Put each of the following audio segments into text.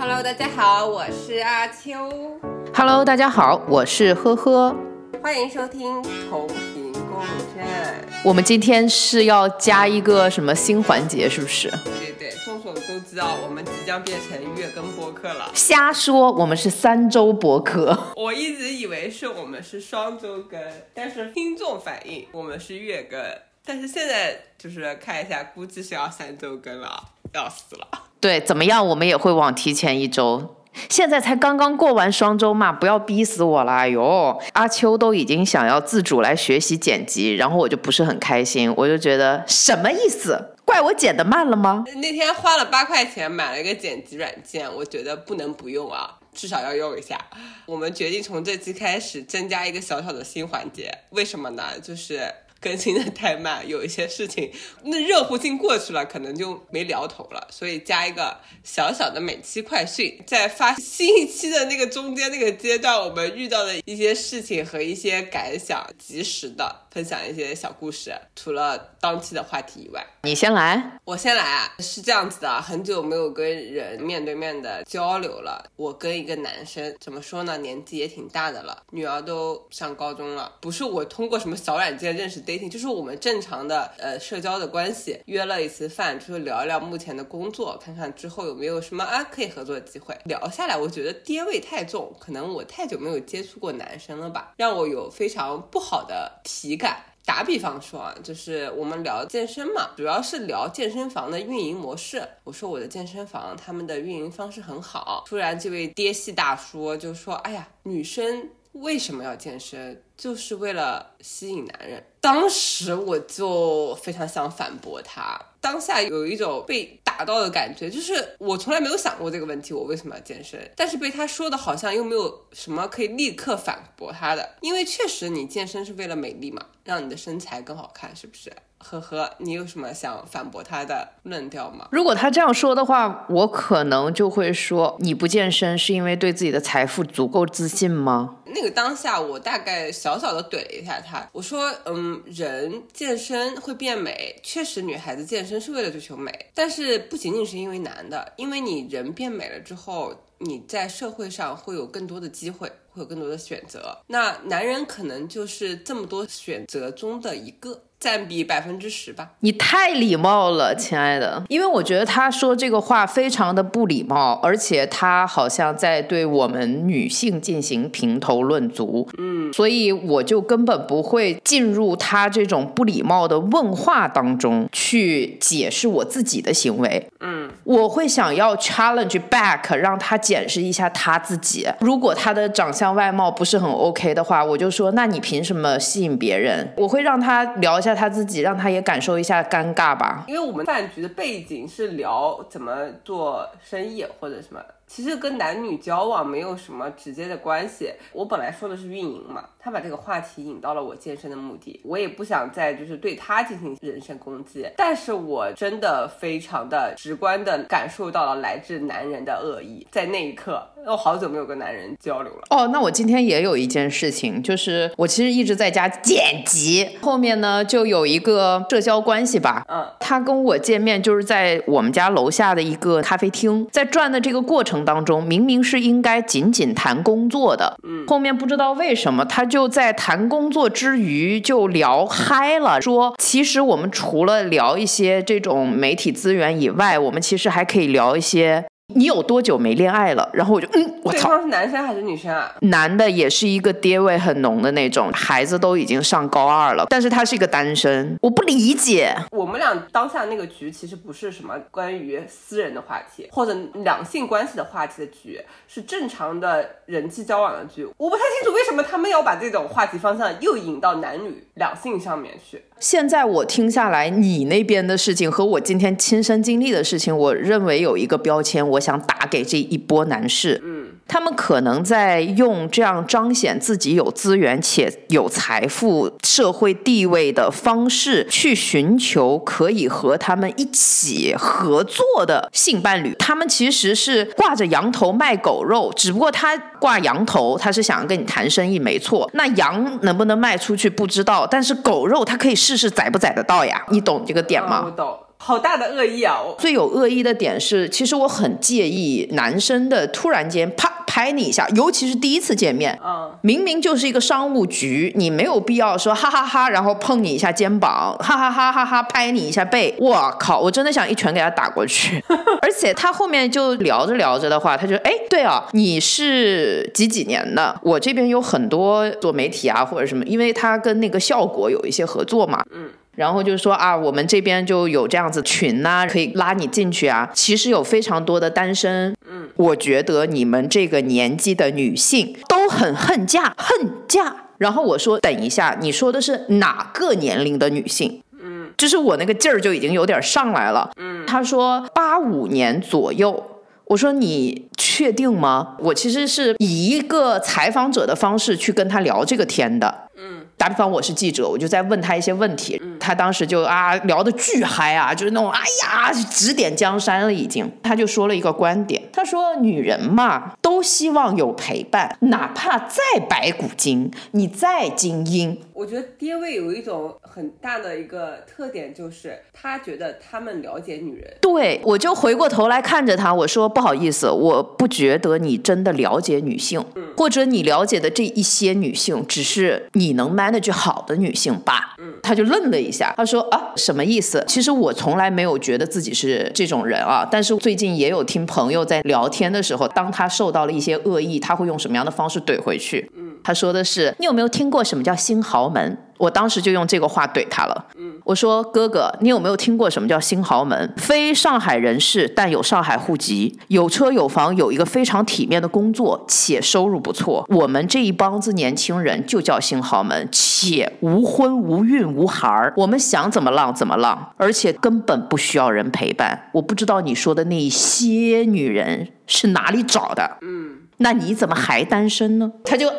Hello，大家好，我是阿秋。Hello，大家好，我是呵呵。欢迎收听同频共振。我们今天是要加一个什么新环节，是不是？对对，众所周知啊，我们即将变成月更播客了。瞎说，我们是三周播客。我一直以为是我们是双周更，但是听众反映我们是月更，但是现在就是看一下，估计是要三周更了，要死了。对，怎么样？我们也会往提前一周。现在才刚刚过完双周嘛，不要逼死我了！哎呦，阿秋都已经想要自主来学习剪辑，然后我就不是很开心，我就觉得什么意思？怪我剪的慢了吗？那天花了八块钱买了一个剪辑软件，我觉得不能不用啊，至少要用一下。我们决定从这期开始增加一个小小的新环节，为什么呢？就是更新的太慢，有一些事情那热乎劲过去了，可能就没聊头了，所以加一个小小的每期快讯，在发新一期的那个中间那个阶段，我们遇到的一些事情和一些感想，及时的分享一些小故事，除了当期的话题以外。你先来。我先来啊，是这样子的，很久没有跟人面对面的交流了。我跟一个男生，怎么说呢，年纪也挺大的了，女儿都上高中了。不是我通过什么小软件认识 dating，就是我们正常的呃社交的关系，约了一次饭，就是聊一聊目前的工作，看看之后有没有什么啊可以合作的机会。聊下来，我觉得爹味太重，可能我太久没有接触过男生了吧，让我有非常不好的体感。打比方说啊，就是我们聊健身嘛，主要是聊健身房的运营模式。我说我的健身房他们的运营方式很好，突然这位爹系大叔就说：“哎呀，女生为什么要健身？就是为了吸引男人。”当时我就非常想反驳他，当下有一种被打到的感觉，就是我从来没有想过这个问题，我为什么要健身？但是被他说的好像又没有什么可以立刻反驳他的，因为确实你健身是为了美丽嘛，让你的身材更好看，是不是？呵呵，你有什么想反驳他的论调吗？如果他这样说的话，我可能就会说：你不健身是因为对自己的财富足够自信吗？那个当下，我大概小小的怼了一下他，我说：嗯，人健身会变美，确实女孩子健身是为了追求美，但是不仅仅是因为男的，因为你人变美了之后，你在社会上会有更多的机会。会有更多的选择，那男人可能就是这么多选择中的一个，占比百分之十吧。你太礼貌了，亲爱的，因为我觉得他说这个话非常的不礼貌，而且他好像在对我们女性进行评头论足，嗯，所以我就根本不会进入他这种不礼貌的问话当中去解释我自己的行为，嗯，我会想要 challenge back，让他检视一下他自己，如果他的长相。外貌不是很 OK 的话，我就说，那你凭什么吸引别人？我会让他聊一下他自己，让他也感受一下尴尬吧。因为我们饭局的背景是聊怎么做生意或者什么，其实跟男女交往没有什么直接的关系。我本来说的是运营嘛，他把这个话题引到了我健身的目的，我也不想再就是对他进行人身攻击，但是我真的非常的直观的感受到了来自男人的恶意，在那一刻，我好久没有跟男人交流了。哦，那我今天也有一件事情，就是我其实一直在家剪辑，后面呢就有一个社交关系吧，嗯，他跟我见面就是在我们家楼下的一个咖啡厅，在转的这个过程当中，明明是应该仅仅谈工作的，嗯，后面不知道为什么他就在谈工作之余就聊嗨了，说其实我们除了聊一些这种媒体资源以外，我们其实还可以聊一些。你有多久没恋爱了？然后我就嗯，我操！对方是男生还是女生啊？男的也是一个爹味很浓的那种，孩子都已经上高二了，但是他是一个单身，我不理解。我们俩当下那个局其实不是什么关于私人的话题或者两性关系的话题的局，是正常的人际交往的局。我不太清楚为什么他们要把这种话题方向又引到男女两性上面去。现在我听下来，你那边的事情和我今天亲身经历的事情，我认为有一个标签，我想打给这一波男士。他们可能在用这样彰显自己有资源且有财富、社会地位的方式，去寻求可以和他们一起合作的性伴侣。他们其实是挂着羊头卖狗肉，只不过他挂羊头，他是想要跟你谈生意，没错。那羊能不能卖出去不知道，但是狗肉他可以试试宰不宰得到呀？你懂这个点吗？好大的恶意啊！最有恶意的点是，其实我很介意男生的突然间啪拍你一下，尤其是第一次见面，嗯，明明就是一个商务局，你没有必要说哈哈哈，然后碰你一下肩膀，哈哈哈哈哈拍你一下背，我靠，我真的想一拳给他打过去。而且他后面就聊着聊着的话，他就哎，对啊，你是几几年的？我这边有很多做媒体啊或者什么，因为他跟那个效果有一些合作嘛，嗯。然后就说啊，我们这边就有这样子群呐、可以拉你进去啊。其实有非常多的单身，嗯，我觉得你们这个年纪的女性都很恨嫁，恨嫁。然后我说，等一下，你说的是哪个年龄的女性？嗯，就是我那个劲儿就已经有点上来了。嗯，他说八五年左右。我说你确定吗？我其实是以一个采访者的方式去跟他聊这个天的。嗯，打比方我是记者，我就在问他一些问题，他当时就啊聊的巨嗨啊，就是那种哎呀指点江山了已经。他就说了一个观点，他说女人嘛都希望有陪伴，哪怕再白骨精，你再精英，我觉得爹味有一种很大的一个特点，就是他觉得他们了解女人。对，我就回过头来看着他，我说不好意思，我不觉得你真的了解女性，或者你了解的这一些女性，只是你能 manage 好的女性吧。嗯，他就愣了一下，他说啊，什么意思？其实我从来没有觉得自己是这种人啊，但是最近也有听朋友在聊天的时候，当他受到了一些恶意，他会用什么样的方式怼回去？他说的是，你有没有听过什么叫新豪门？我当时就用这个话怼他了。嗯，我说哥哥，你有没有听过什么叫新豪门？非上海人士，但有上海户籍，有车有房，有一个非常体面的工作，且收入不错。我们这一帮子年轻人就叫新豪门，且无婚无孕无孩儿，我们想怎么浪怎么浪，而且根本不需要人陪伴。我不知道你说的那些女人是哪里找的。嗯，那你怎么还单身呢？他就啊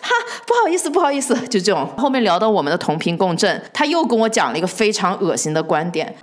哈，不好意思，不好意思，就这种。后面聊到我们的同频共振，他又跟我讲了一个非常恶心的观点。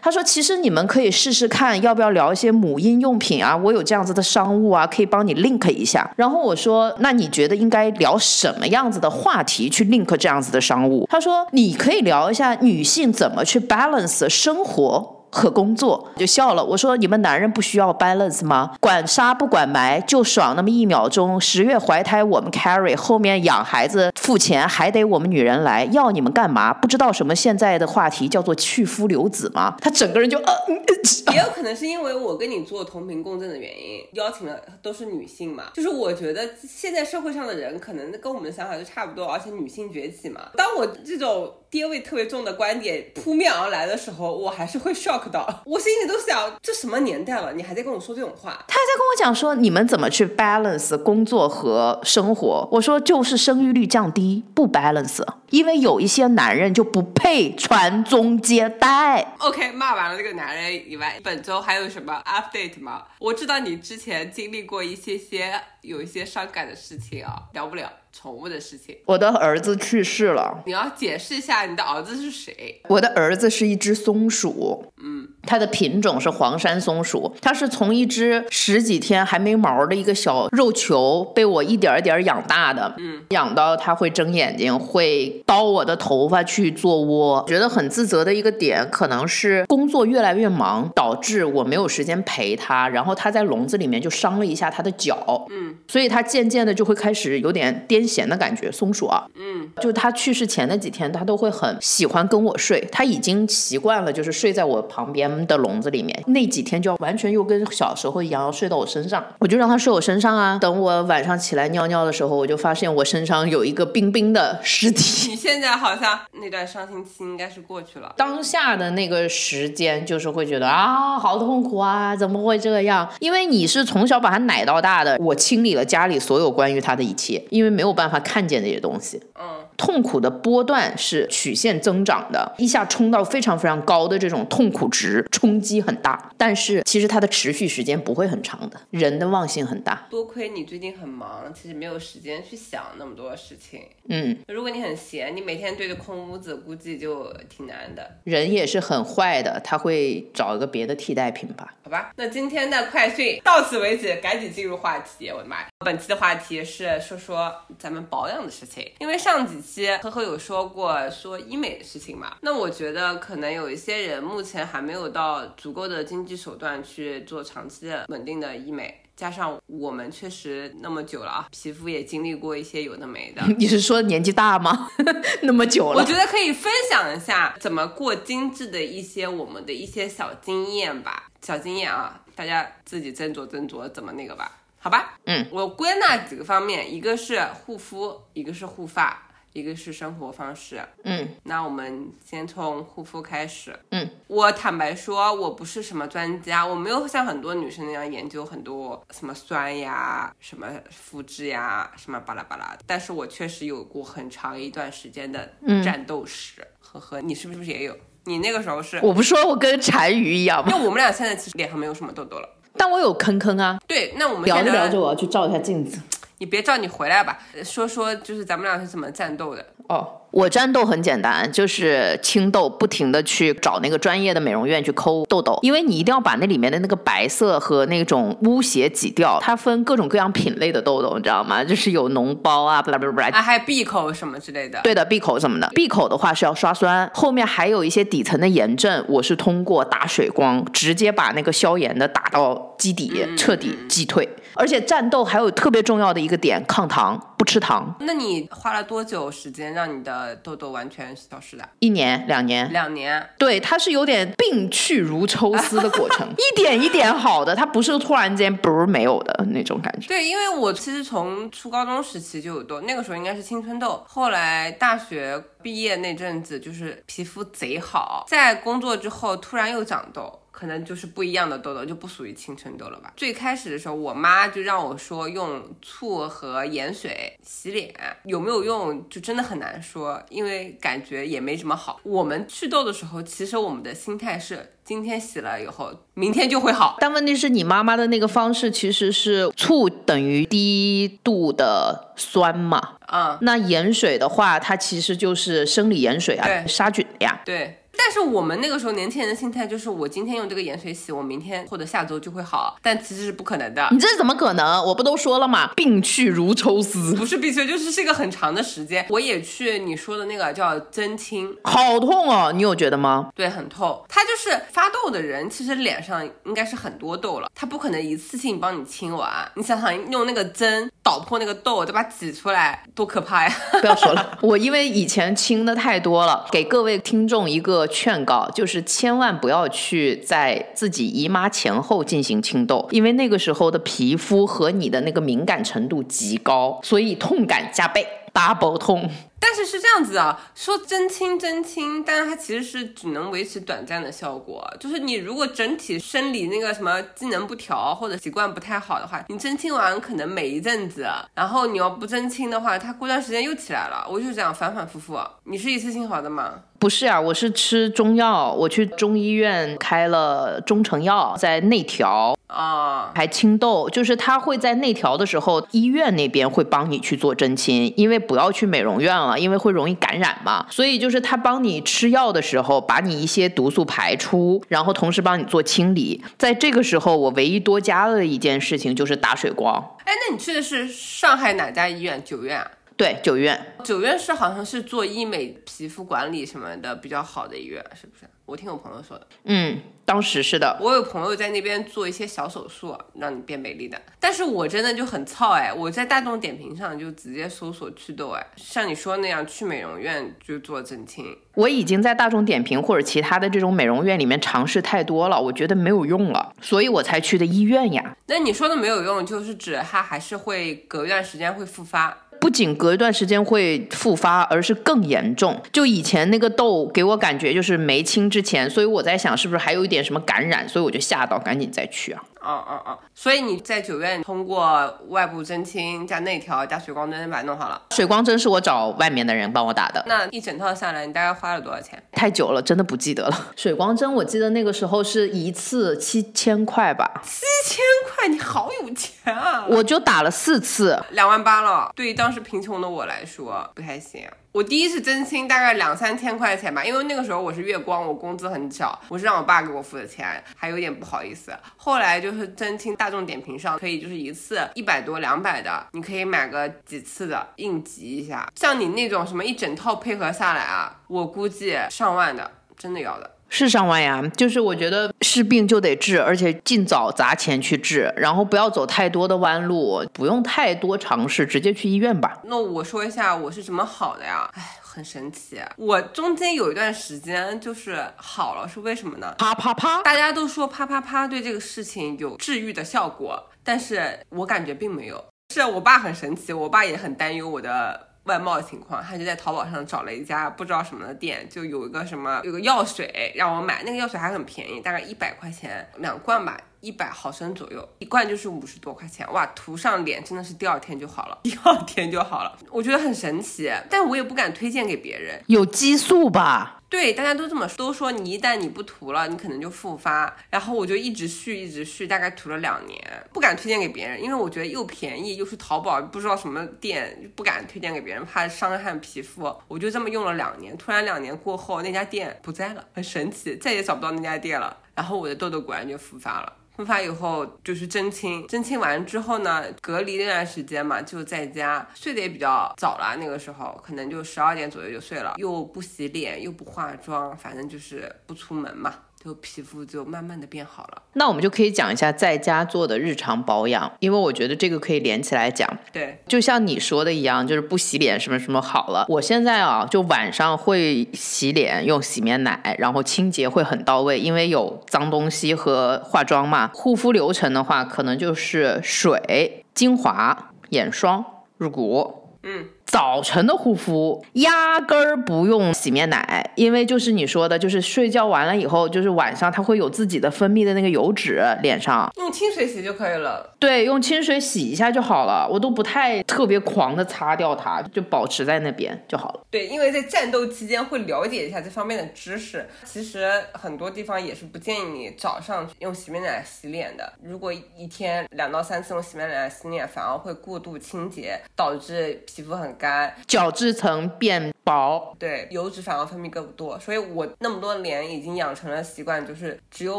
他说：“其实你们可以试试看，要不要聊一些母婴用品啊？我有这样子的商务啊，可以帮你 link 一下。”然后我说：“那你觉得应该聊什么样子的话题去 link 这样子的商务？”他说：“你可以聊一下女性怎么去 balance 生活。”和工作就笑了，我说你们男人不需要 balance 吗？管杀不管埋，就爽那么一秒钟。十月怀胎我们 carry，后面养孩子付钱还得我们女人来，要你们干嘛？不知道什么现在的话题叫做去夫留子吗？他整个人就呃，也有可能是因为我跟你做同频共振的原因，邀请的都是女性嘛。就是我觉得现在社会上的人可能跟我们的想法就差不多，而且女性崛起嘛。当我这种爹味特别重的观点扑面而来的时候，我还是会 shock 到，我心里都想，这什么年代了，你还在跟我说这种话？他还在跟我讲说你们怎么去 balance 工作和生活。我说就是生育率降低，不 balance，因为有一些男人就不配传宗接代。OK，骂完了这个男人以外，本周还有什么 update 吗？我知道你之前经历过一些些有一些伤感的事情啊，聊不了宠物的事情，我的儿子去世了。你要解释一下你的儿子是谁？我的儿子是一只松鼠，嗯，它的品种是黄山松鼠，它是从一只十几天还没毛的一个小肉球被我一点点儿养大的，嗯，养到它会睁眼睛，会叨我的头发去做窝。觉得很自责的一个点，可能是工作越来越忙，导致我没有时间陪它，然后它在笼子里面就伤了一下它的脚，嗯，所以它渐渐的就会开始有点癫痫的感觉。松鼠啊，嗯，就它去世前的几天，它都会很喜欢跟我睡，它已经习惯了，就是睡在我旁边的笼子里面。那几天就要完全又跟小时候一样，要睡到我身上，我就让他睡我身上啊。等我晚上起来尿尿的时候，我就发现我身上有一个冰冰的尸体。你现在好像那段伤心期应该是过去了。当下的那个时间，就是会觉得啊，好痛苦啊，怎么会这样？因为你是从小把他奶到大的，我清理了家里所有关于他的一切，因为没有办法看见这些东西。嗯，痛苦的波段是曲线增长的，一下冲到非常非常高的这种痛苦值，冲击很大。但是其实它的持续时间不会很长的，人的忘性很大。多亏你最近很忙，其实没有时间去想那么多事情。嗯，如果你很闲，你每天对着空屋子，估计就挺难的，人也是很坏的，他会找一个别的替代品吧。好吧？那今天的快讯到此为止，赶紧进入话题。我的妈呀！本期的话题是说说咱们保养的事情，因为上几期呵呵有说过说医美的事情嘛，那我觉得可能有一些人目前还没有有到足够的经济手段去做长期的稳定的医美。加上我们确实那么久了啊，皮肤也经历过一些有的没的。你是说年纪大吗？那么久了，我觉得可以分享一下怎么过精致的一些我们的一些小经验吧，小经验啊，大家自己斟酌斟酌怎么那个吧，好吧？嗯，我归纳几个方面，一个是护肤，一个是护发。一个是生活方式，嗯，那我们先从护肤开始，嗯，我坦白说，我不是什么专家，我没有像很多女生那样研究很多什么酸呀、什么肤质呀、什么巴拉巴拉的，但是我确实有过很长一段时间的战斗史，呵呵，你是不是也有？你那个时候是？我不说我跟单于一样吗？因为我们俩现在其实脸上没有什么痘痘了，但我有坑坑啊。对，那我们聊着聊着，我要去照一下镜子。你别叫，你回来吧，说说就是咱们俩是怎么战斗的哦。我战斗很简单，就是清痘，不停的去找那个专业的美容院去抠痘痘，因为你一定要把那里面的那个白色和那种污血挤掉。它分各种各样品类的痘痘，你知道吗？就是有脓包啊，不啦不啦不啦，啊，还有闭口什么之类的。对的，闭口什么的。闭口的话是要刷酸，后面还有一些底层的炎症，我是通过打水光直接把那个消炎的打到基底，彻底击退。而且战斗还有特别重要的一个点，抗糖，不吃糖。那你花了多久时间让你的痘痘完全消失的？一年、两年、两年。对，它是有点病去如抽丝的过程，一点一点好的，它不是突然间不是没有的那种感觉。对，因为我其实从初高中时期就有痘，那个时候应该是青春痘。后来大学毕业那阵子，就是皮肤贼好，在工作之后突然又长痘。可能就是不一样的痘痘，就不属于青春痘了吧？最开始的时候，我妈就让我说用醋和盐水洗脸，有没有用就真的很难说，因为感觉也没什么好。我们祛痘的时候，其实我们的心态是今天洗了以后，明天就会好。但问题是你妈妈的那个方式其实是醋等于低度的酸嘛？啊，那盐水的话，它其实就是生理盐水啊，杀菌呀。对。但是我们那个时候年轻人的心态就是，我今天用这个盐水洗，我明天或者下周就会好，但其实是不可能的。你这怎么可能？我不都说了吗？病去如抽丝，不是病去，就是是一个很长的时间。我也去你说的那个叫针清，好痛哦！你有觉得吗？对，很痛。他就是发痘的人，其实脸上应该是很多痘了，他不可能一次性帮你清完。你想想，用那个针捣破那个痘，再把它挤出来，多可怕呀！不要说了，我因为以前清的太多了，给各位听众一个。劝告就是千万不要去在自己姨妈前后进行清痘，因为那个时候的皮肤和你的那个敏感程度极高，所以痛感加倍，double 痛。但是是这样子啊，说真清真清，但是它其实是只能维持短暂的效果。就是你如果整体生理那个什么机能不调或者习惯不太好的话，你真清完可能美一阵子，然后你要不真清的话，它过段时间又起来了。我就是这样反反复复。你是一次性好的吗？不是啊，我是吃中药，我去中医院开了中成药，在内调啊，还清痘。就是他会在内调的时候，医院那边会帮你去做针清，因为不要去美容院了。因为会容易感染嘛，所以就是他帮你吃药的时候，把你一些毒素排出，然后同时帮你做清理。在这个时候，我唯一多加了一件事情就是打水光。哎，那你去的是上海哪家医院？九院？对，九院。九院是好像是做医美、皮肤管理什么的比较好的医院，是不是？我听我朋友说的，嗯，当时是的，我有朋友在那边做一些小手术，让你变美丽的。但是我真的就很操哎，我在大众点评上就直接搜索祛痘哎，像你说那样去美容院就做整清。我已经在大众点评或者其他的这种美容院里面尝试太多了，我觉得没有用了，所以我才去的医院呀。那你说的没有用，就是指它还是会隔一段时间会复发。不仅隔一段时间会复发，而是更严重。就以前那个痘给我感觉就是没清之前，所以我在想是不是还有一点什么感染，所以我就吓到，赶紧再去啊。哦哦哦，所以你在九院通过外部针清加内调加水光针把它弄好了。水光针是我找外面的人帮我打的。那一整套下来，你大概花了多少钱？太久了，真的不记得了。水光针我记得那个时候是一次七千块吧。七千块，你好有钱啊！我就打了四次，两万八了。对于当时贫穷的我来说，不太行。我第一次真清大概两三千块钱吧，因为那个时候我是月光，我工资很少，我是让我爸给我付的钱，还有点不好意思。后来就是真清，大众点评上可以就是一次一百多两百的，你可以买个几次的应急一下。像你那种什么一整套配合下来啊，我估计上万的，真的要的。是上万呀，就是我觉得是病就得治，而且尽早砸钱去治，然后不要走太多的弯路，不用太多尝试，直接去医院吧。那我说一下我是怎么好的呀？哎，很神奇，我中间有一段时间就是好了，是为什么呢？啪啪啪，大家都说啪啪啪对这个事情有治愈的效果，但是我感觉并没有。是我爸很神奇，我爸也很担忧我的。外贸情况，他就在淘宝上找了一家不知道什么的店，就有一个什么有个药水让我买，那个药水还很便宜，大概一百块钱两罐吧，一百毫升左右，一罐就是五十多块钱，哇，涂上脸真的是第二天就好了，第二天就好了，我觉得很神奇，但我也不敢推荐给别人，有激素吧？对，大家都这么都说，你一旦你不涂了，你可能就复发。然后我就一直续，一直续，大概涂了两年，不敢推荐给别人，因为我觉得又便宜，又是淘宝不知道什么店，不敢推荐给别人，怕伤害皮肤。我就这么用了两年，突然两年过后，那家店不在了，很神奇，再也找不到那家店了。然后我的痘痘果然就复发了。复发以后就是针清，针清完之后呢，隔离那段时间嘛，就在家睡得也比较早了。那个时候可能就十二点左右就睡了，又不洗脸，又不化妆，反正就是不出门嘛。就皮肤就慢慢的变好了。那我们就可以讲一下在家做的日常保养，因为我觉得这个可以连起来讲。对，就像你说的一样，就是不洗脸什么什么好了。我现在啊，就晚上会洗脸，用洗面奶，然后清洁会很到位，因为有脏东西和化妆嘛。护肤流程的话，可能就是水、精华、眼霜、乳。嗯。早晨的护肤压根儿不用洗面奶，因为就是你说的，就是睡觉完了以后，就是晚上它会有自己的分泌的那个油脂，脸上用清水洗就可以了。对，用清水洗一下就好了，我都不太特别狂的擦掉它，就保持在那边就好了。对，因为在战斗期间会了解一下这方面的知识。其实很多地方也是不建议你早上用洗面奶洗脸的。如果一天两到三次用洗面奶洗脸，反而会过度清洁，导致皮肤很。干角质层变薄，对油脂反而分泌更多，所以我那么多年已经养成了习惯，就是只有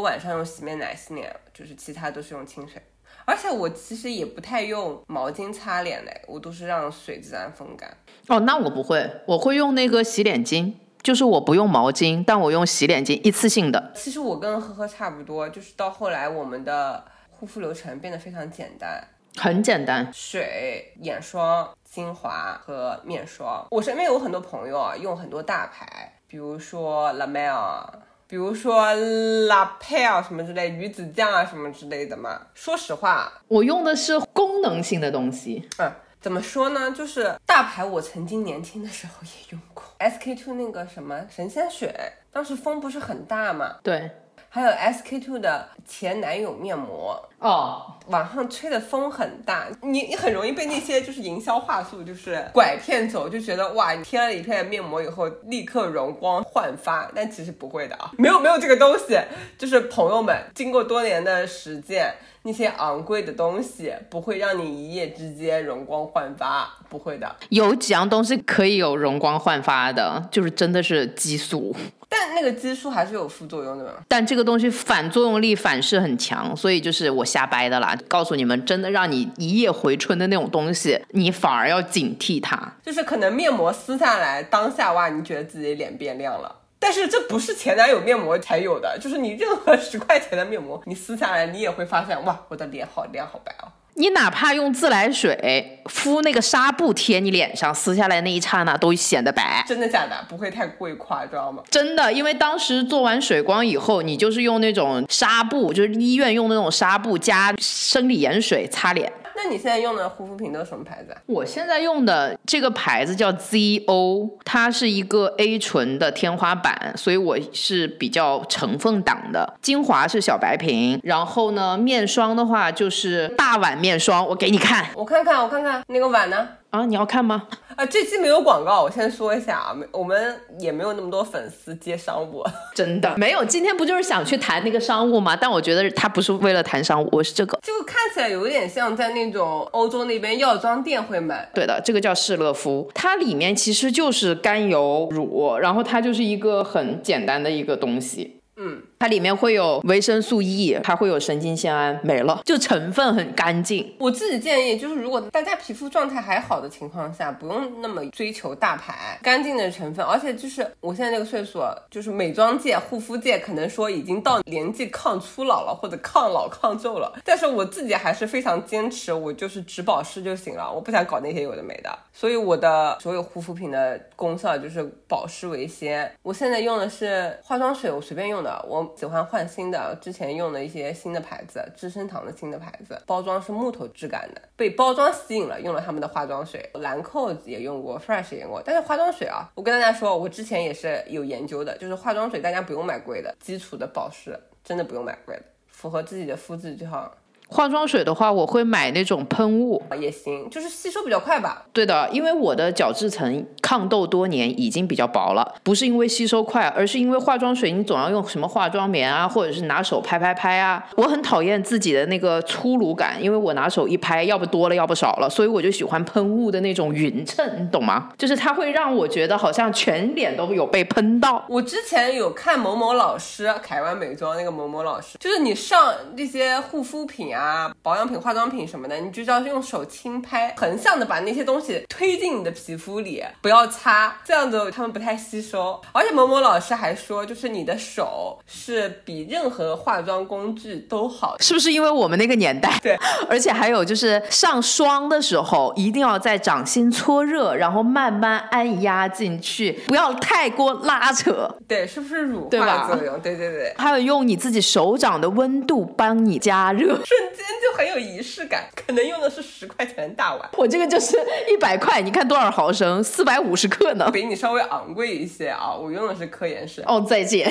晚上用洗面奶洗脸，就是其他都是用清水。而且我其实也不太用毛巾擦脸嘞，我都是让水自然风干。哦，那我不会，我会用那个洗脸巾，就是我不用毛巾，但我用洗脸巾一次性的。其实我跟呵呵差不多，就是到后来我们的护肤流程变得非常简单。很简单，水、眼霜、精华和面霜。我身边有很多朋友啊，用很多大牌，比如说 La Mer，比如说 La Pale 什么之类，鱼子酱啊什么之类的嘛。说实话，我用的是功能性的东西。嗯，怎么说呢？就是大牌，我曾经年轻的时候也用过 SK two 那个什么神仙水，当时风不是很大嘛。对。还有 SK two 的前男友面膜。哦，网上吹的风很大，你你很容易被那些就是营销话术就是拐骗走，就觉得哇，你贴了一片面膜以后立刻容光焕发，但其实不会的啊，没有没有这个东西，就是朋友们经过多年的实践，那些昂贵的东西不会让你一夜之间容光焕发，不会的。有几样东西可以有容光焕发的，就是真的是激素。但那个激素还是有副作用的嘛？但这个东西反作用力反噬很强，所以就是我瞎掰的啦。告诉你们，真的让你一夜回春的那种东西，你反而要警惕它。就是可能面膜撕下来当下哇，你觉得自己脸变亮了，但是这不是前男友面膜才有的，就是你任何十块钱的面膜，你撕下来你也会发现哇，我的脸好亮好白哦。你哪怕用自来水敷那个纱布贴你脸上，撕下来那一刹那都显得白。真的假的？不会太过于夸张吗？真的，因为当时做完水光以后，你就是用那种纱布，就是医院用的那种纱布加生理盐水擦脸。那你现在用的护肤品都是什么牌子？我现在用的这个牌子叫 ZO，它是一个 A 醇的天花板，所以我是比较成分党的。精华是小白瓶，然后呢，面霜的话就是大碗面霜，我给你看，我看看，我看看那个碗呢？啊，你要看吗？啊，这期没有广告，我先说一下啊，没，我们也没有那么多粉丝接商务，真的没有。今天不就是想去谈那个商务吗？但我觉得他不是为了谈商务，我是这个，就看起来有点像在那种欧洲那边药妆店会买。对的，这个叫施乐肤，它里面其实就是甘油乳，然后它就是一个很简单的一个东西。嗯，它里面会有维生素 E，还会有神经酰胺，没了，就成分很干净。我自己建议就是，如果大家皮肤状态还好的情况下，不用那么追求大牌，干净的成分。而且就是我现在这个岁数，就是美妆界、护肤界可能说已经到年纪抗初老了，或者抗老抗皱了。但是我自己还是非常坚持，我就是只保湿就行了，我不想搞那些有的没的。所以我的所有护肤品的功效就是保湿为先。我现在用的是化妆水，我随便用的，我喜欢换新的。之前用的一些新的牌子，资生堂的新的牌子，包装是木头质感的，被包装吸引了，用了他们的化妆水。兰蔻也用过，Fresh 也用过。但是化妆水啊，我跟大家说，我之前也是有研究的，就是化妆水大家不用买贵的，基础的保湿真的不用买贵的，符合自己的肤质就好。化妆水的话，我会买那种喷雾也行，就是吸收比较快吧。对的，因为我的角质层抗痘多年，已经比较薄了，不是因为吸收快，而是因为化妆水你总要用什么化妆棉啊，或者是拿手拍拍拍啊。我很讨厌自己的那个粗鲁感，因为我拿手一拍，要不多了，要不少了，所以我就喜欢喷雾的那种匀称，你懂吗？就是它会让我觉得好像全脸都有被喷到。我之前有看某某老师，凯湾美妆那个某某老师，就是你上那些护肤品啊。啊，保养品、化妆品什么的，你就要用手轻拍，横向的把那些东西推进你的皮肤里，不要擦，这样子它们不太吸收。而且某某老师还说，就是你的手是比任何化妆工具都好，是不是？因为我们那个年代，对。而且还有就是上霜的时候，一定要在掌心搓热，然后慢慢按压进去，不要太过拉扯。对，是不是乳化作用？对对对。还有用你自己手掌的温度帮你加热。间就很有仪式感，可能用的是十块钱的大碗，我这个就是一百块，你看多少毫升，四百五十克呢，比你稍微昂贵一些啊。我用的是科颜氏。哦，再见。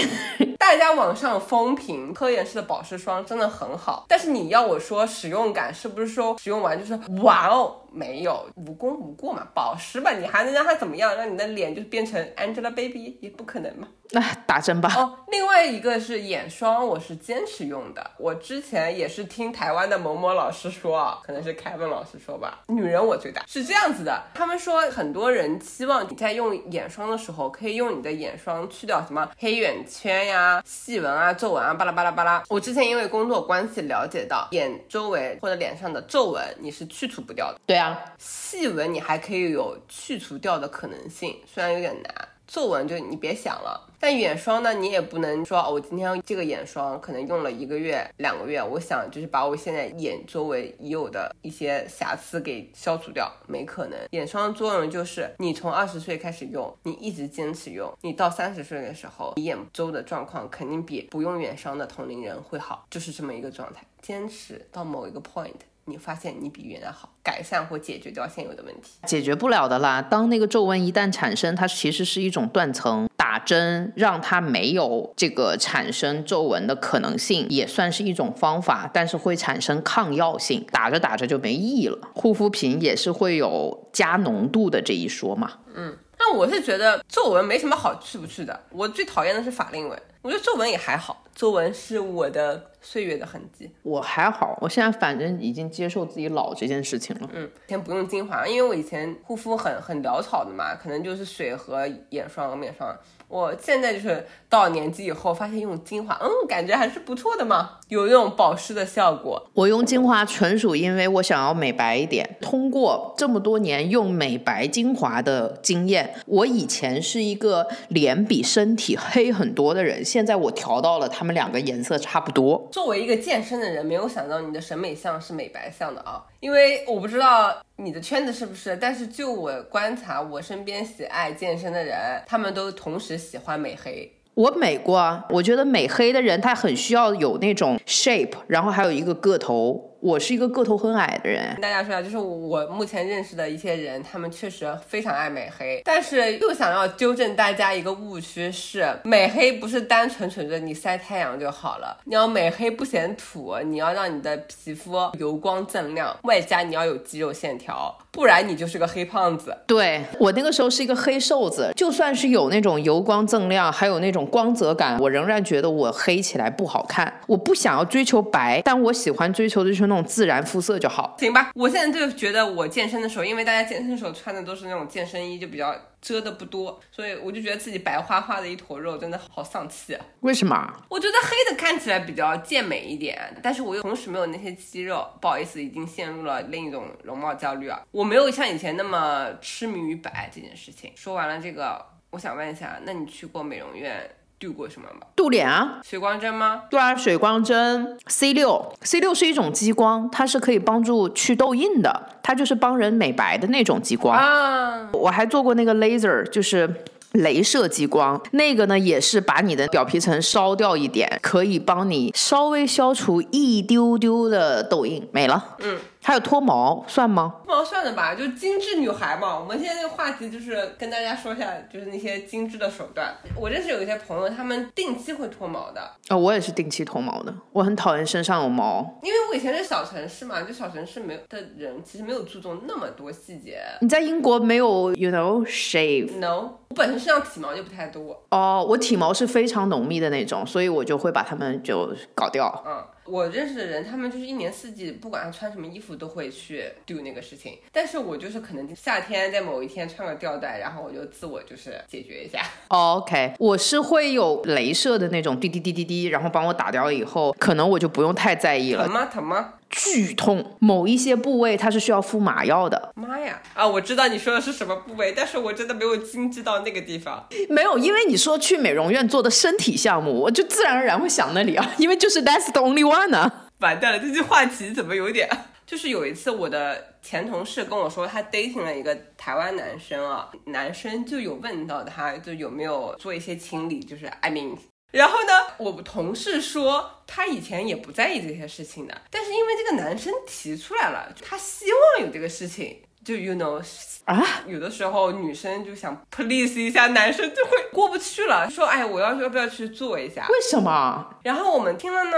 大家网上风评科颜氏的保湿霜真的很好，但是你要我说使用感，是不是说使用完就是哇哦？没有无功无过嘛，保湿吧，你还能让它怎么样？让你的脸就变成 Angelababy 也不可能嘛。那打针吧。哦，另外一个是眼霜，我是坚持用的。我之前也是听台湾的某某老师说啊，可能是 Kevin 老师说吧，女人我最大是这样子的。他们说很多人期望你在用眼霜的时候，可以用你的眼霜去掉什么黑眼圈呀、细纹啊、皱纹啊，巴拉巴拉巴拉。我之前因为工作关系了解到，眼周围或者脸上的皱纹你是去除不掉的。对细纹你还可以有去除掉的可能性，虽然有点难。皱纹就你别想了。但眼霜呢，你也不能说我今天这个眼霜可能用了一个月、两个月，我想就是把我现在眼周围已有的一些瑕疵给消除掉，没可能。眼霜的作用就是你从二十岁开始用，你一直坚持用，你到三十岁的时候，你眼周的状况肯定比不用眼霜的同龄人会好，就是这么一个状态。坚持到某一个 point。你发现你比原来好，改善或解决掉现有的问题，解决不了的啦。当那个皱纹一旦产生，它其实是一种断层，打针让它没有这个产生皱纹的可能性，也算是一种方法，但是会产生抗药性，打着打着就没意义了。护肤品也是会有加浓度的这一说嘛。嗯，那我是觉得皱纹没什么好去不去的，我最讨厌的是法令纹，我觉得皱纹也还好。皱纹是我的岁月的痕迹，我还好，我现在反正已经接受自己老这件事情了。嗯，先不用精华，因为我以前护肤很很潦草的嘛，可能就是水和眼霜、面霜。我现在就是到年纪以后，发现用精华，嗯，感觉还是不错的嘛，有那种保湿的效果。我用精华纯属因为我想要美白一点。通过这么多年用美白精华的经验，我以前是一个脸比身体黑很多的人，现在我调到了他们两个颜色差不多。作为一个健身的人，没有想到你的审美向是美白向的啊，因为我不知道你的圈子是不是，但是就我观察，我身边喜爱健身的人，他们都同时。喜欢美黑，我美过啊。我觉得美黑的人，他很需要有那种 shape，然后还有一个个头。我是一个个头很矮的人，跟大家说一下，就是我目前认识的一些人，他们确实非常爱美黑，但是又想要纠正大家一个误区，是美黑不是单纯纯的你晒太阳就好了，你要美黑不显土，你要让你的皮肤油光锃亮，外加你要有肌肉线条，不然你就是个黑胖子。对我那个时候是一个黑瘦子，就算是有那种油光锃亮，还有那种光泽感，我仍然觉得我黑起来不好看。我不想要追求白，但我喜欢追求的就是。那种自然肤色就好。行吧，我现在就觉得我健身的时候，因为大家健身的时候穿的都是那种健身衣，就比较遮的不多，所以我就觉得自己白花花的一坨肉真的好丧气啊。为什么？我觉得黑的看起来比较健美一点，但是我又同时没有那些肌肉，不好意思，已经陷入了另一种容貌焦虑啊。我没有像以前那么痴迷于白这件事情。说完了这个，我想问一下，那你去过美容院镀过什么吗？度脸啊？水光针吗？对啊，水光针 C 六，C 六是一种激光，它是可以帮助去痘印的，它就是帮人美白的那种激光。啊，我还做过那个 laser，就是。镭射激光，那个呢也是把你的表皮层烧掉一点，可以帮你稍微消除一丢丢的痘印，没了。嗯，还有脱毛算吗？脱毛算的吧，就精致女孩嘛。我们现在这个话题就是跟大家说一下，就是那些精致的手段。我认识有一些朋友，他们定期会脱毛的，啊、我也是定期脱毛的，我很讨厌身上有毛。因为我以前是小城市嘛，就小城市没有的人其实没有注重那么多细节。你在英国没有，you know shave？No，我本身身上体毛就不太多。哦，我体毛是非常浓密的那种，所以我就会把它们就搞掉。嗯，我认识的人，他们就是一年四季，不管他穿什么衣服，都会去 do 那个事情。但是我就是可能夏天在某一天穿个吊带，然后我就自我就是解决一下。哦 OK，我是会有镭射的那种滴滴滴滴滴，然后帮我打掉以后，可能我就不用太在意了疼。吗？疼吗？剧痛，某一些部位它是需要敷麻药的。妈呀！啊，我知道你说的是什么部位，但是我真的没有精致到那个地方。没有，因为你说去美容院做的身体项目，我就自然而然会想那里啊，因为就是 that's the only one 啊。完蛋了，这句话题怎么有点？就是有一次我的前同事跟我说，他 dating 了一个台湾男生啊，男生就有问到他就有没有做一些清理，就是 I mean。然后呢，我同事说他以前也不在意这些事情的，但是因为这个男生提出来了，他希望有这个事情，就 you know 啊，有的时候女生就想 please 一下男生，就会过不去了，说哎，我要要不要去做一下？为什么？然后我们听了呢，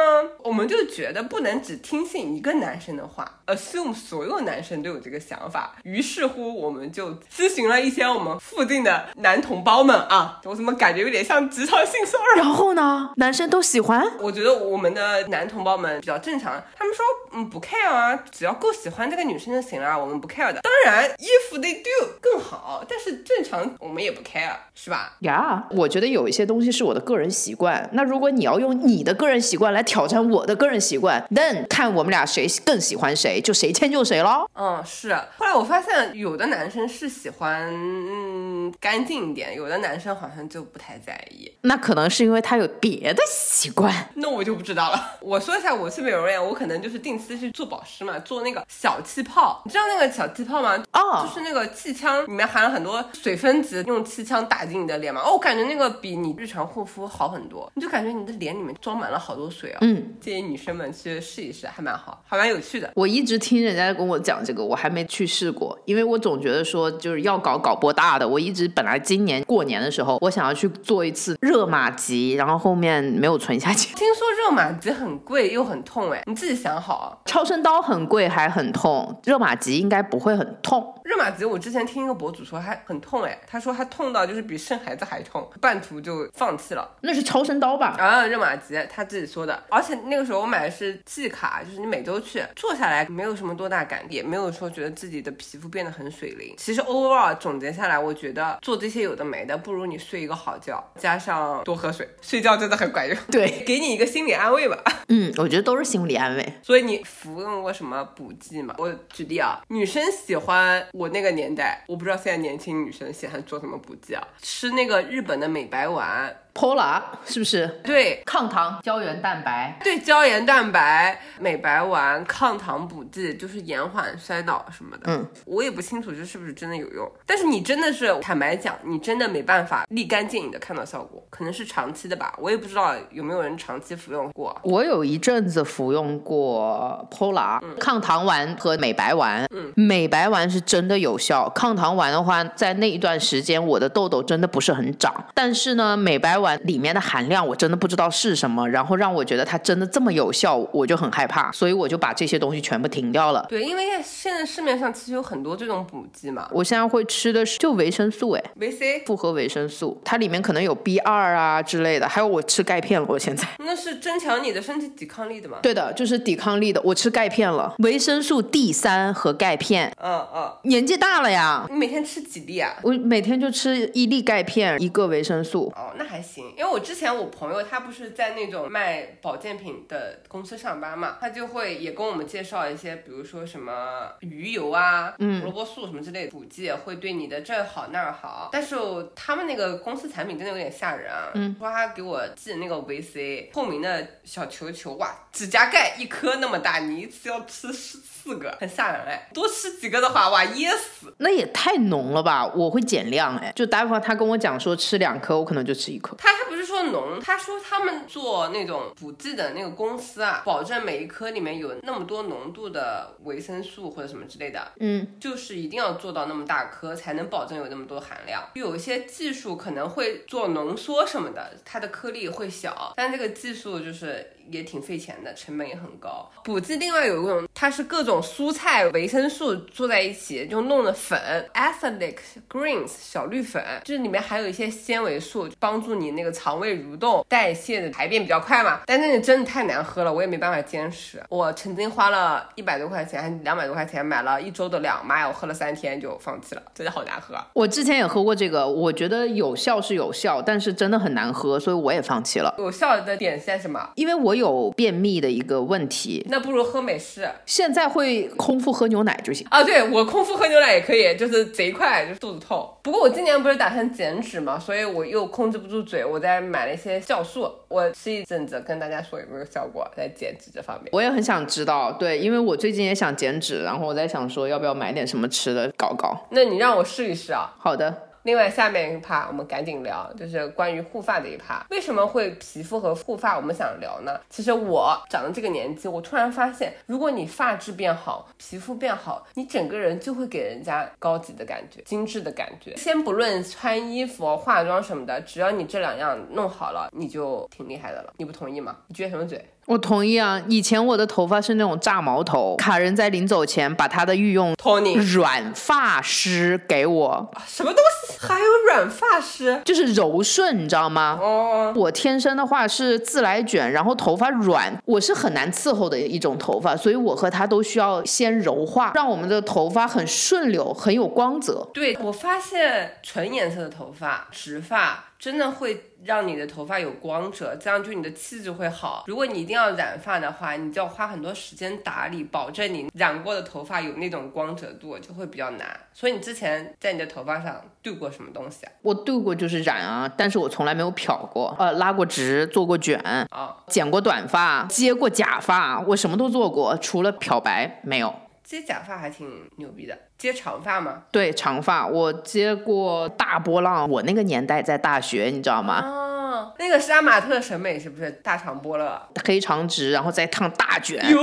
我们就觉得不能只听信一个男生的话，assume 所有男生都有这个想法。于是乎，我们就咨询了一些我们附近的男同胞们啊，我怎么感觉有点像职场性骚扰？然后呢？男生都喜欢？我觉得我们的男同胞们比较正常，他们说嗯不 care 啊，只要够喜欢这个女生就行了，我们不 care 的。当然，if they do 更好，但是正常我们也不 care，是吧？呀我觉得有一些东西是我的个人习惯。那如果你要用你的个人习惯来挑战我的个人习惯，then 看我们俩谁更喜欢谁，就谁迁就谁喽。嗯，是。后来我发现，有的男生是喜欢嗯干净一点，有的男生好像就不太在意。那可能是因为他有别的习惯。那我就不知道了。我说一下，我去美容院，我可能就是定期去做保湿嘛，做那个小气泡。你知道那个小气泡吗？哦就是那个气枪里面含了很多水分子，用气枪打进你的脸嘛。哦，我感觉那个比你日常护肤好很多，你就感觉你的脸里面装满了好多水啊。嗯，建议女生们去试一试，还蛮好，还蛮有趣的。我一直听人家跟我讲这个，我还没去试过，因为我总觉得说就是要搞搞波大的。我一直本来今年过年的时候，我想要去做一次热玛吉，然后后面没有存下钱。听说热玛吉很贵又很痛，哎，你自己想好啊。超声刀很贵还很痛，热玛吉应该不会很痛。热玛吉，我之前听一个博主说还很痛，哎，他说他痛到就是比生孩子还痛，半途就放弃了。那是超声刀吧？啊，热玛吉他自己说的，而且那个时候我买的是季卡，就是你每周去做下来没有什么多大感，也没有说觉得自己的皮肤变得很水灵。其实 overall 总结下来，我觉得做这些有的没的，不如你睡一个好觉，加上多喝水，睡觉真的很管用。对，给你一个心理安慰吧。嗯，我觉得都是心理安慰。所以你服用过什么补剂吗？我举例啊，女生喜欢我那个年代，我不知道现在年轻女生喜欢做什么补剂啊，吃那个日本的美白丸，Pola 是不是？对，抗糖胶原蛋白。对，胶原蛋白、美白丸、抗糖补剂，就是延缓衰老什么的。嗯，我也不清楚这是不是真的有用，但是你真的是坦白讲，你真的没办法立竿见影的看到效果，可能是长期的吧，我也不知道有没有人长期服用过。我有一阵子服用过 Pola、抗糖丸和美白丸，嗯，美白丸是真的有效，抗糖丸的话，在那一段时间我的痘痘真的不是很长，但是呢，美白完里面的含量我真的不知道是什么，然后让我觉得它真的这么有效，我就很害怕，所以我就把这些东西全部停掉了。对，因为现在市面上其实有很多这种补剂嘛，我现在会吃的是就维生素，哎，维 C 复合维生素，它里面可能有 B 二啊之类的，还有我吃钙片了，我现在。那是增强你的身体抵抗力的嘛？对的，就是抵抗力的，我吃钙片了，维生素 D 三和钙片。嗯嗯，年纪大了呀，你每天吃几粒啊？我每天就吃一粒钙片，一个维生素。哦，那还行，因为我之前我朋友他不是在那种卖保健品的公司上班嘛，他就会也跟我们介绍一些，比如说什么鱼油啊、胡萝卜素什么之类的补剂，会对你的这好那儿好。但是他们那个公司产品真的有点吓人啊，嗯，说他给我寄那个维 C 透明的小球球，哇，指甲盖一颗那么大，你一次要吃四四个，很吓人哎，多吃几个的话，哇，噎死。那也太浓了吧，我会减量哎，就大部分他跟我讲说吃两颗，我可能就吃一颗。他他不是说浓，他说他们做那种补剂的那个公司啊，保证每一颗里面有那么多浓度的维生素或者什么之类的，嗯，就是一定要做到那么大颗，才能保证有那么多含量。有一些技术可能会做浓缩什么的，它的颗粒会小，但这个技术就是也挺费钱的，成本也很高。补剂另外有一种，它是各种蔬菜维生素做在一起，就弄的粉，athletic greens 小绿粉，就是里面还有一些纤维素，帮助你那个肠胃蠕动、代谢的排便比较快嘛。但那个真的太难喝了，我也没办法坚持。我曾经花了一百多块钱，还是两百多块钱买了一周的量，妈呀，我喝了三天就放弃了，真的好难喝。我之前也喝过这个，我觉得有效是有效，但是真的很难喝，所以我也放弃了。有效的点在什么？因为我有便秘的一个问题，那不如喝美式。现在会空腹喝牛奶就行。啊，对我空腹喝牛奶也可以，就是贼快，就是肚子痛。不过我今年不是打算减脂嘛，所以我又控制不住嘴，我在买了一些酵素，我吃一阵子，跟大家说有没有效果，在减脂这方面。我也很想知道，对，因为我最近也想减脂，然后我在想说要不要买点什么吃的搞搞。那你让我试一试啊。好的。另外，下面一趴我们赶紧聊，就是关于护发的一趴。为什么会皮肤和护发？我们想聊呢？其实我长到这个年纪，我突然发现，如果你发质变好，皮肤变好，你整个人就会给人家高级的感觉、精致的感觉。先不论穿衣服、化妆什么的，只要你这两样弄好了，你就挺厉害的了。你不同意吗？你撅什么嘴？我同意啊！以前我的头发是那种炸毛头，卡人在临走前把他的御用托尼软发师给我，什么东西？还有软发师？就是柔顺，你知道吗？哦，我天生的话是自来卷，然后头发软，我是很难伺候的一种头发，所以我和他都需要先柔化，让我们的头发很顺溜，很有光泽。对我发现纯颜色的头发，直发。真的会让你的头发有光泽，这样就你的气质会好。如果你一定要染发的话，你就要花很多时间打理，保证你染过的头发有那种光泽度，就会比较难。所以你之前在你的头发上对过什么东西啊？我对过就是染啊，但是我从来没有漂过，呃，拉过直，做过卷啊，剪过短发，接过假发，我什么都做过，除了漂白没有。接假发还挺牛逼的，接长发吗？对，长发我接过大波浪。我那个年代在大学，你知道吗？哦，那个杀马特审美是不是？大长波浪，黑长直，然后再烫大卷。哟。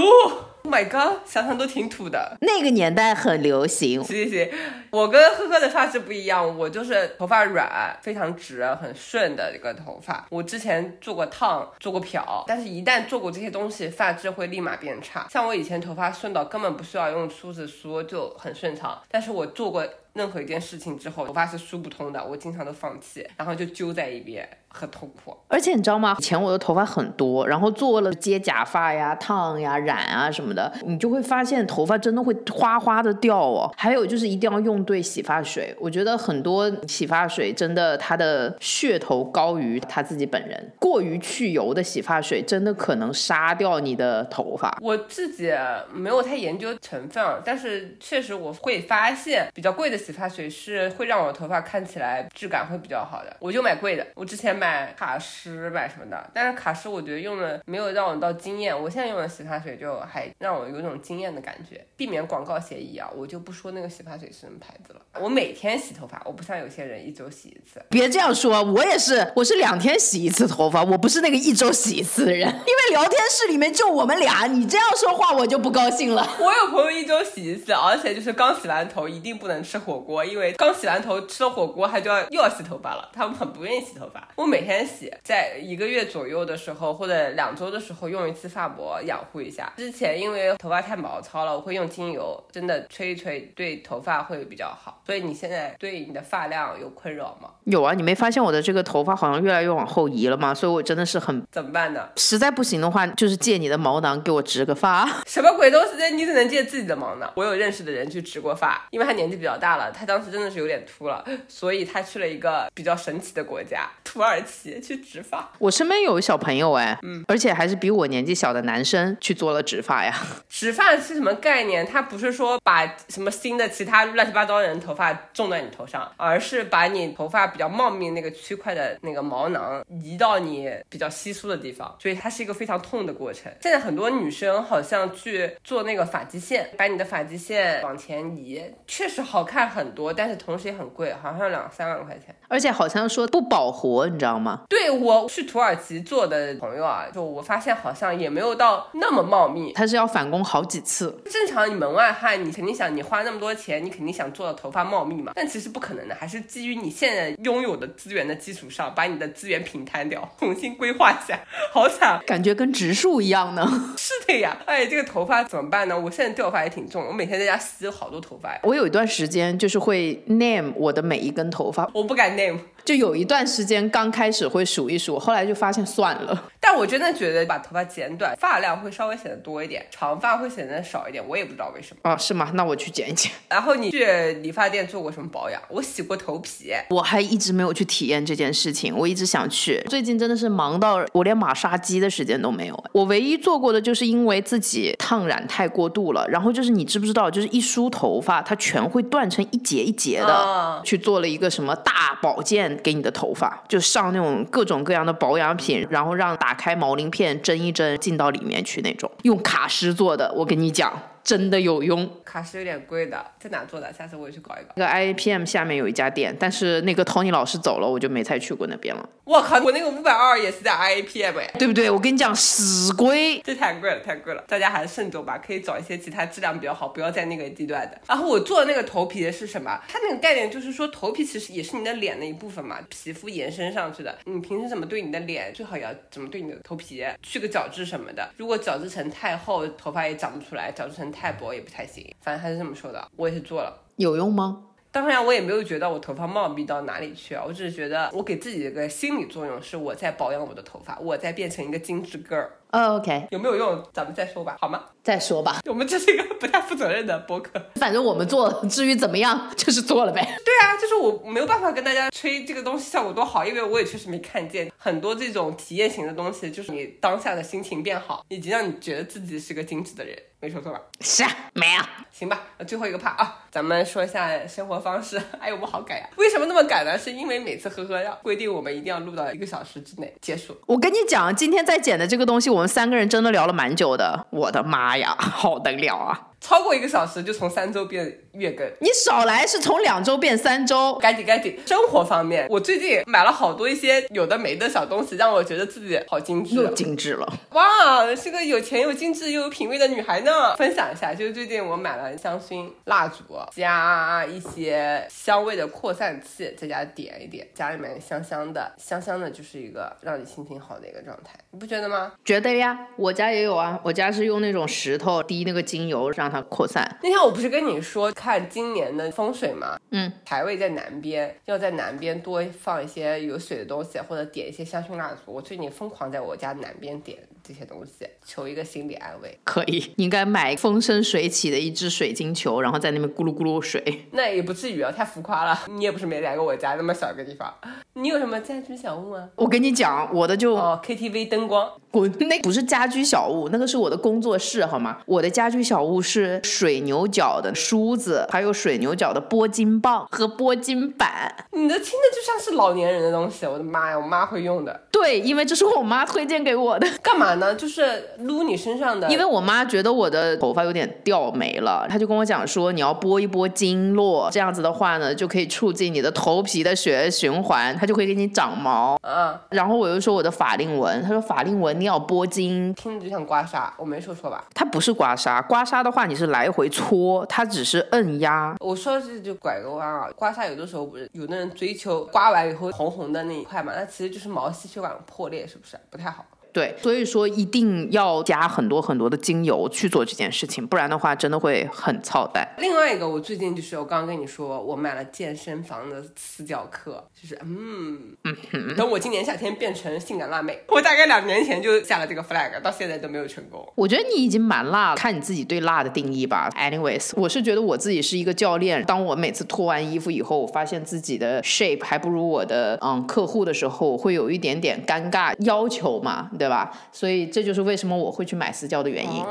Oh my god，想想都挺土的。那个年代很流行。行行，我跟呵呵的发质不一样，我就是头发软，非常直，很顺的一个头发。我之前做过烫，做过漂，但是一旦做过这些东西，发质会立马变差。像我以前头发顺到根本不需要用梳子梳就很顺畅，但是我做过任何一件事情之后，头发是梳不通的，我经常都放弃，然后就揪在一边。很痛苦，而且你知道吗？以前我的头发很多，然后做了接假发呀、烫呀、染啊什么的，你就会发现头发真的会哗哗的掉哦。还有就是一定要用对洗发水，我觉得很多洗发水真的它的噱头高于它自己本人。过于去油的洗发水真的可能杀掉你的头发。我自己没有太研究成分，但是确实我会发现比较贵的洗发水是会让我头发看起来质感会比较好的，我就买贵的。我之前。买卡诗买什么的，但是卡诗我觉得用的没有让我到惊艳。我现在用的洗发水就还让我有种惊艳的感觉。避免广告嫌疑啊，我就不说那个洗发水是什么牌子了。我每天洗头发，我不像有些人一周洗一次。别这样说，我也是，我是两天洗一次头发，我不是那个一周洗一次的人。因为聊天室里面就我们俩，你这样说话我就不高兴了。我有朋友一周洗一次，而且就是刚洗完头一定不能吃火火锅，因为刚洗完头吃了火锅，他就要又要洗头发了。他们很不愿意洗头发。我每天洗，在一个月左右的时候或者两周的时候用一次发膜养护一下。之前因为头发太毛糙了，我会用精油，真的吹一吹对头发会比较好。所以你现在对你的发量有困扰吗？有啊，你没发现我的这个头发好像越来越往后移了吗？所以我真的是很，怎么办呢？实在不行的话，就是借你的毛囊给我植个发。什么鬼东西？你只能借自己的毛囊。我有认识的人去植过发，因为他年纪比较大了，他当时真的是有点秃了，所以他去了一个比较神奇的国家——土耳其去植发。我身边有小朋友哎，嗯，而且还是比我年纪小的男生去做了植发呀。植发是什么概念？它不是说把什么新的其他乱七八糟的人头发种在你头上，而是把你头发比较茂密那个区块的那个毛囊移到你比较稀疏的地方，所以它是一个非常痛的过程。现在很多女生好像去做那个发际线，把你的发际线往前移，确实好看很多，但是同时也很贵，好像两三万块钱。而且好像说不保活，你知道吗？对我去土耳其做的朋友啊，就我发现好像也没有到那么茂密，他是要返工好几次。正常你门外汉，你肯定想你花那么多钱，你肯定想做到头发茂密嘛。但其实不可能的，还是基于你现在拥有的资源的基础上，把你的资源平摊掉，重新规划一下。好惨，感觉跟植树一样呢。是的呀，哎，这个头发怎么办呢？我现在掉发也挺重，我每天在家洗好多头发呀。我有一段时间就是会 name 我的每一根头发，我不敢 name。就有一段时间刚开始会数一数，后来就发现算了。但我真的觉得把头发剪短，发量会稍微显得多一点，长发会显得少一点。我也不知道为什么。啊，是吗？那我去剪一剪。然后你去理发店做过什么保养？我洗过头皮，我还一直没有去体验这件事情，我一直想去。最近真的是忙到我连马杀鸡的时间都没有。我唯一做过的就是因为自己烫染太过度了，然后就是你知不知道，就是一梳头发它全会断成一节一节的，去做了一个什么大保健。给你的头发就上那种各种各样的保养品，然后让打开毛鳞片蒸一蒸进到里面去那种，用卡诗做的，我跟你讲。真的有用，卡是有点贵的，在哪做的？下次我也去搞一个。那个 IAPM 下面有一家店，但是那个 Tony 老师走了，我就没再去过那边了。我靠，我那个五百二也是在 IAPM 哎，对不对？我跟你讲，死贵，这太贵了，太贵了，大家还是慎重吧，可以找一些其他质量比较好，不要在那个地段的。然后我做的那个头皮的是什么？它那个概念就是说，头皮其实也是你的脸的一部分嘛，皮肤延伸上去的。你平时怎么对你的脸，最好也要怎么对你的头皮，去个角质什么的。如果角质层太厚，头发也长不出来；角质层太薄，也不太行。反正他是这么说的，我也是做了，有用吗？当然，我也没有觉得我头发茂密到哪里去啊，我只是觉得我给自己一个心理作用，是我在保养我的头发，我在变成一个精致 girl。哦，OK，有没有用？咱们再说吧，好吗？再说吧。我们这是一个不太负责任的博客。反正我们做了，至于怎么样，就是做了呗。对啊，就是我没有办法跟大家吹这个东西效果多好，因为我也确实没看见很多这种体验型的东西，就是你当下的心情变好，以及让你觉得自己是个精致的人，没说错吧？是，没有。行吧，最后一个怕啊，咱们说一下生活方式。哎呦，我好赶呀！为什么那么赶呢？是因为每次呵呵要规定我们一定要录到一个小时之内结束。我跟你讲，今天在剪的这个东西，我们三个人真的聊了蛮久的。我的妈呀，好得了啊！超过一个小时就从三周变月更，你少来，是从两周变三周，赶紧赶紧。生活方面，我最近买了好多一些有的没的小东西，让我觉得自己好精致，又精致了。哇，是个有钱又精致又有品味的女孩呢。分享一下，就是最近我买了香薰蜡烛，加一些香味的扩散器，在家点一点，家里面香香的，香香的，就是一个让你心情好的一个状态，你不觉得吗？觉得呀，我家也有啊，我家是用那种石头滴那个精油让它扩散。那天我不是跟你说看今年的风水嘛？嗯，财位在南边，要在南边多放一些有水的东西，或者点一些香薰蜡烛。我最近疯狂在我家南边点这些东西，求一个心理安慰。可以，你应该买风生水起的一只水晶球，然后在那边咕噜咕噜水。那也不至于啊，太浮夸了。你也不是没来过我家那么小个地方。你有什么家居小物吗？我跟你讲，我的就哦 KTV 灯光，滚，那不是家居小物，那个是我的工作室，好吗？我的家居小物是水牛角的梳子，还有水牛角的拨筋棒和拨筋板。你的听着就像是老年人的东西，我的妈呀，我妈会用的。对，因为这是我妈推荐给我的。干嘛呢？就是撸你身上的。因为我妈觉得我的头发有点掉没了，她就跟我讲说，你要拨一拨经络，这样子的话呢，就可以促进你的头皮的血液循环，它就会给你长毛。嗯，然后我又说我的法令纹，她说法令纹你要拨筋，听着就像刮痧，我没说错吧？它不是刮痧，刮痧的话你是来回搓，它只是摁压。我说的是就拐个弯啊，刮痧有的时候不是有的人追求刮完以后红红的那一块嘛，那其实就是毛细血管破裂，是不是不太好？对，所以说一定要加很多很多的精油去做这件事情，不然的话真的会很操蛋。另外一个，我最近就是我刚刚跟你说，我买了健身房的私教课，就是嗯嗯，等我今年夏天变成性感辣妹，我大概两年前就下了这个 flag，到现在都没有成功。我觉得你已经蛮辣了，看你自己对辣的定义吧。Anyways，我是觉得我自己是一个教练，当我每次脱完衣服以后，我发现自己的 shape 还不如我的嗯客户的时候，会有一点点尴尬，要求嘛，对吧？所以这就是为什么我会去买私教的原因。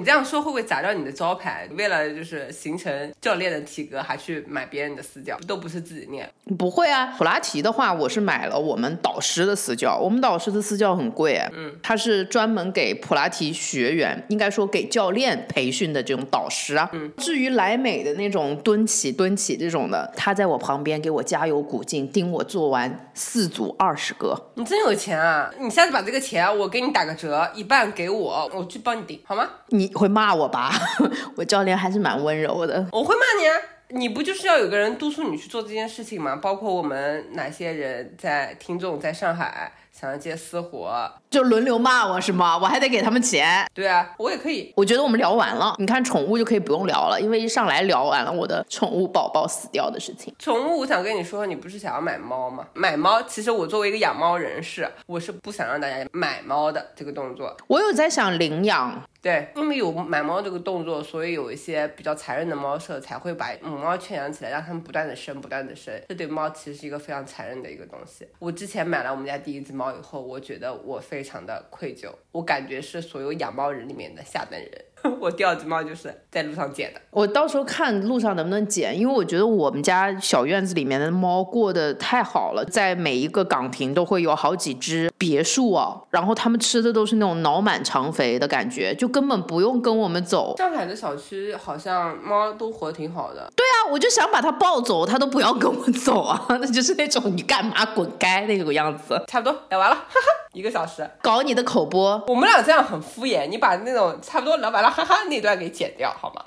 你这样说会不会砸掉你的招牌？为了就是形成教练的体格，还去买别人的私教，都不是自己练。不会啊，普拉提的话，我是买了我们导师的私教，我们导师的私教很贵，嗯，他是专门给普拉提学员，应该说给教练培训的这种导师啊。嗯，至于莱美的那种蹲起蹲起这种的，他在我旁边给我加油鼓劲，盯我做完四组二十个。你真有钱啊！你下次把这个钱我给你打个折，一半给我，我去帮你顶，好吗？你会骂我吧？我教练还是蛮温柔的。我会骂你啊！你不就是要有个人督促你去做这件事情吗？包括我们哪些人在听众在上海想要接私活，就轮流骂我是吗？我还得给他们钱。对啊，我也可以。我觉得我们聊完了，你看宠物就可以不用聊了，因为一上来聊完了我的宠物宝宝死掉的事情。宠物，我想跟你说，你不是想要买猫吗？买猫，其实我作为一个养猫人士，我是不想让大家买猫的这个动作。我有在想领养，对，因为有买猫这个动作，所以有一些比较残忍的猫舍才会把母猫圈养起来，让它们不断的生，不断的生。这对猫其实是一个非常残忍的一个东西。我之前买了我们家第一只猫猫以后，我觉得我非常的愧疚，我感觉是所有养猫人里面的下等人。我第二只猫就是在路上捡的。我到时候看路上能不能捡，因为我觉得我们家小院子里面的猫过得太好了，在每一个岗亭都会有好几只别墅哦，然后它们吃的都是那种脑满肠肥的感觉，就根本不用跟我们走。上海的小区好像猫都活得挺好的。对啊，我就想把它抱走，它都不要跟我走啊，那就是那种你干嘛滚开那种样子。差不多聊完了，哈哈，一个小时。搞你的口播，我们俩这样很敷衍，你把那种差不多聊完了，哈哈那段给剪掉好吗？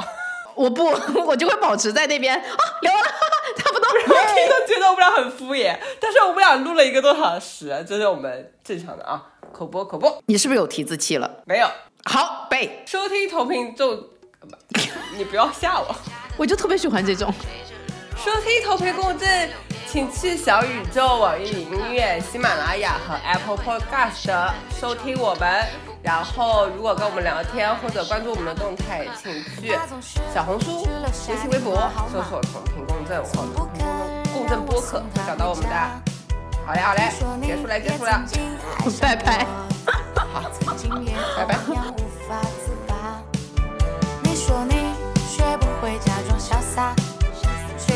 我不，我就会保持在那边啊，聊完了，哈哈，差不多。我听都觉得我们俩很敷衍，但是我们俩录了一个多小时，这是我们正常的啊，口播口播。你是不是有提字器了？没有。好背，收听投屏就，你不要吓我。我就特别喜欢这种。收听投屏共振，请去小宇宙、网易云音乐、喜马拉雅和 Apple Podcast 收听我们。然后，如果跟我们聊天或者关注我们的动态，请去小红书、微信、微博搜索“同频共振”或同频“共振播客”，找到我们的。好嘞，好嘞，结束了，结束了，拜拜。好，拜拜。你说你学不会假装